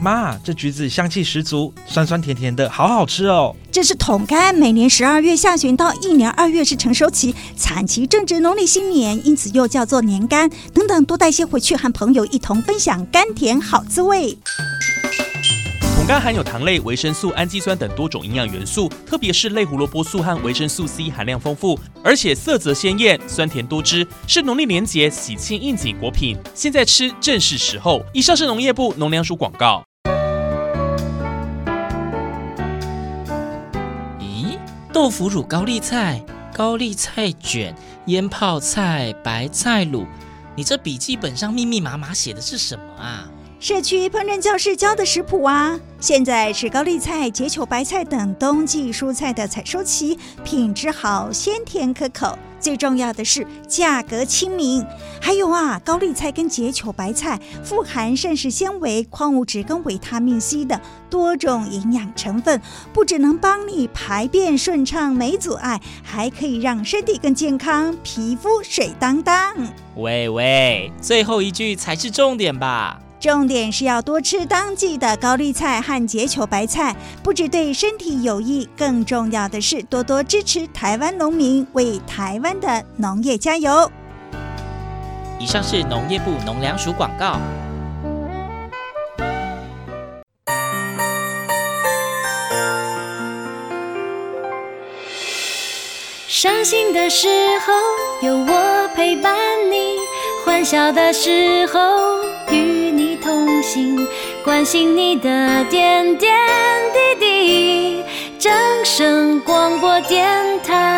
妈，这橘子香气十足，酸酸甜甜的，好好吃哦。这是桶柑，每年十二月下旬到一年二月是成熟期，产期正值农历新年，因此又叫做年柑。等等，多带些回去，和朋友一同分享甘甜好滋味。桶柑含有糖类、维生素、氨基酸等多种营养元素，特别是类胡萝卜素和维生素 C 含量丰富，而且色泽鲜艳、酸甜多汁，是农历年节喜庆应景果品。现在吃正是时候。以上是农业部农粮署广告。豆腐乳高丽菜、高丽菜卷、腌泡菜、白菜卤，你这笔记本上密密麻麻写的是什么啊？社区烹饪教室教的食谱啊！现在是高丽菜、结球白菜等冬季蔬菜的采收期，品质好，鲜甜可口。最重要的是价格亲民。还有啊，高丽菜跟结球白菜富含膳食纤维、矿物质跟维他命 C 的多种营养成分，不只能帮你排便顺畅没阻碍，还可以让身体更健康，皮肤水当当。喂喂，最后一句才是重点吧？重点是要多吃当季的高丽菜和结球白菜，不只对身体有益，更重要的是多多支持台湾农民，为台湾的农业加油。以上是农业部农粮署广告。伤心的时候有我陪伴你，欢笑的时候与你。同行，关心你的点点滴滴。正声广播电台。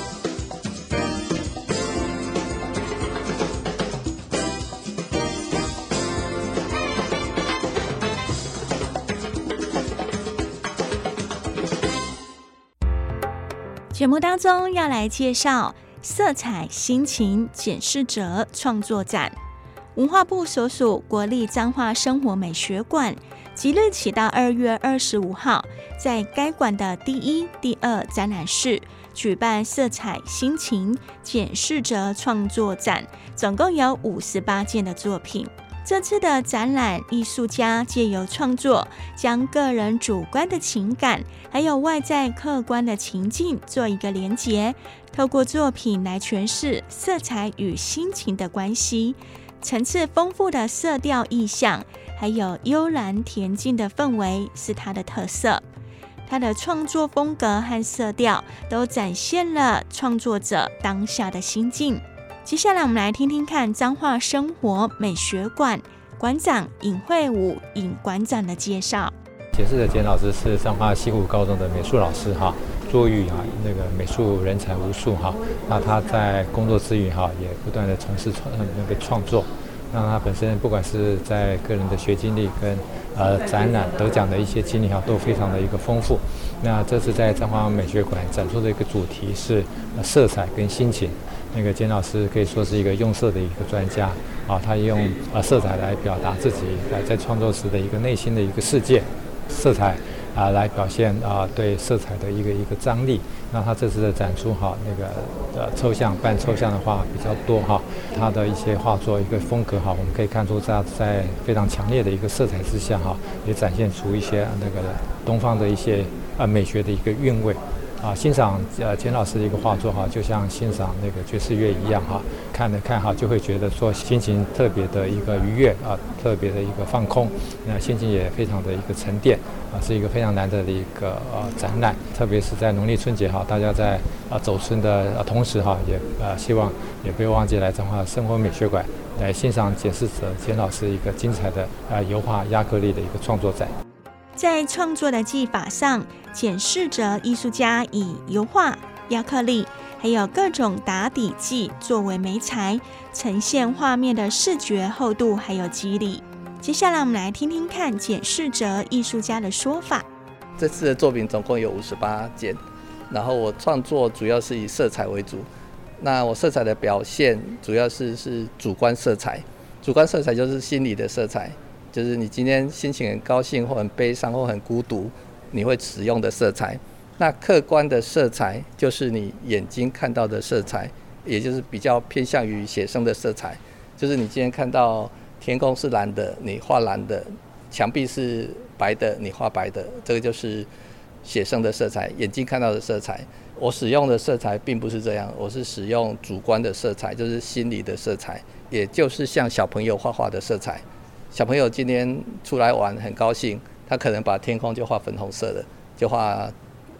节目当中要来介绍色彩心情检视者创作展，文化部所属国立彰化生活美学馆即日起到二月二十五号，在该馆的第一、第二展览室举办色彩心情检视者创作展，总共有五十八件的作品。这次的展览，艺术家借由创作，将个人主观的情感，还有外在客观的情境做一个连结，透过作品来诠释色彩与心情的关系。层次丰富的色调意象，还有悠然恬静的氛围，是它的特色。它的创作风格和色调，都展现了创作者当下的心境。接下来，我们来听听看彰化生活美学馆馆长尹惠武尹馆长的介绍。解释的简老师是彰化西湖高中的美术老师哈，作育啊那个美术人才无数哈。那他在工作之余哈，也不断的从事创那个创作。那他本身不管是在个人的学经历跟呃展览得奖的一些经历哈，都非常的一个丰富。那这次在彰化美学馆展出的一个主题是色彩跟心情。那个简老师可以说是一个用色的一个专家啊，他用啊色彩来表达自己啊在创作时的一个内心的一个世界，色彩啊来表现啊对色彩的一个一个张力。那他这次的展出哈，那个呃抽象半抽象的画比较多哈，他的一些画作一个风格哈，我们可以看出在在非常强烈的一个色彩之下哈，也展现出一些那个东方的一些啊美学的一个韵味。啊，欣赏呃简老师的一个画作哈，就像欣赏那个爵士乐一样哈，看着看哈就会觉得说心情特别的一个愉悦啊，特别的一个放空，那心情也非常的一个沉淀啊，是一个非常难得的一个呃展览，特别是在农历春节哈，大家在啊走春的同时哈，也呃希望也不要忘记来彰化生活美学馆来欣赏检视者简老师一个精彩的啊油画压克力的一个创作展。在创作的技法上，检视着艺术家以油画、压克力，还有各种打底剂作为媒材，呈现画面的视觉厚度还有肌理。接下来，我们来听听看检视者艺术家的说法。这次的作品总共有五十八件，然后我创作主要是以色彩为主，那我色彩的表现主要是是主观色彩，主观色彩就是心理的色彩，就是你今天心情很高兴或很悲伤或很孤独，你会使用的色彩。那客观的色彩就是你眼睛看到的色彩，也就是比较偏向于写生的色彩，就是你今天看到天空是蓝的，你画蓝的；墙壁是白的，你画白的，这个就是写生的色彩，眼睛看到的色彩。我使用的色彩并不是这样，我是使用主观的色彩，就是心理的色彩，也就是像小朋友画画的色彩。小朋友今天出来玩很高兴，他可能把天空就画粉红色的，就画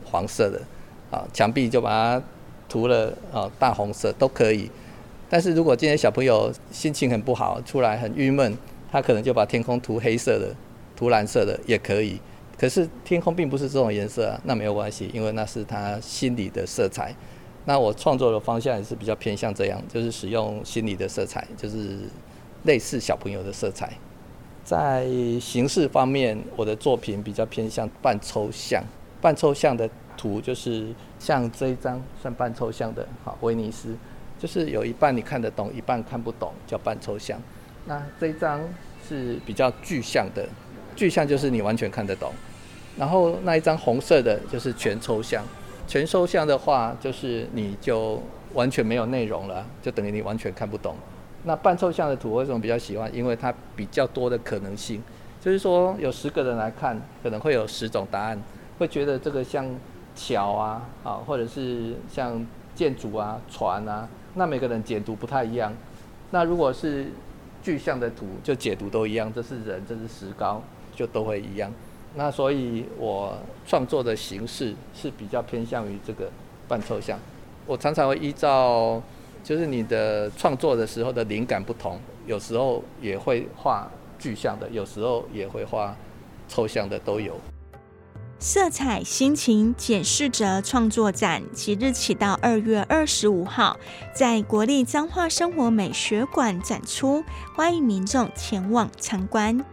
黄色的，啊，墙壁就把它涂了啊大红色都可以。但是如果今天小朋友心情很不好，出来很郁闷，他可能就把天空涂黑色的，涂蓝色的也可以。可是天空并不是这种颜色啊，那没有关系，因为那是他心理的色彩。那我创作的方向也是比较偏向这样，就是使用心理的色彩，就是类似小朋友的色彩。在形式方面，我的作品比较偏向半抽象。半抽象的图就是像这一张算半抽象的，好，威尼斯，就是有一半你看得懂，一半看不懂，叫半抽象。那这一张是比较具象的，具象就是你完全看得懂。然后那一张红色的就是全抽象，全抽象的话就是你就完全没有内容了，就等于你完全看不懂。那半抽象的图为什么比较喜欢？因为它比较多的可能性，就是说有十个人来看，可能会有十种答案，会觉得这个像桥啊，啊，或者是像建筑啊、船啊，那每个人解读不太一样。那如果是具象的图，就解读都一样，这是人，这是石膏，就都会一样。那所以，我创作的形式是比较偏向于这个半抽象。我常常会依照，就是你的创作的时候的灵感不同，有时候也会画具象的，有时候也会画抽象的，都有。色彩心情简士哲创作展即日起到二月二十五号，在国立彰化生活美学馆展出，欢迎民众前往参观。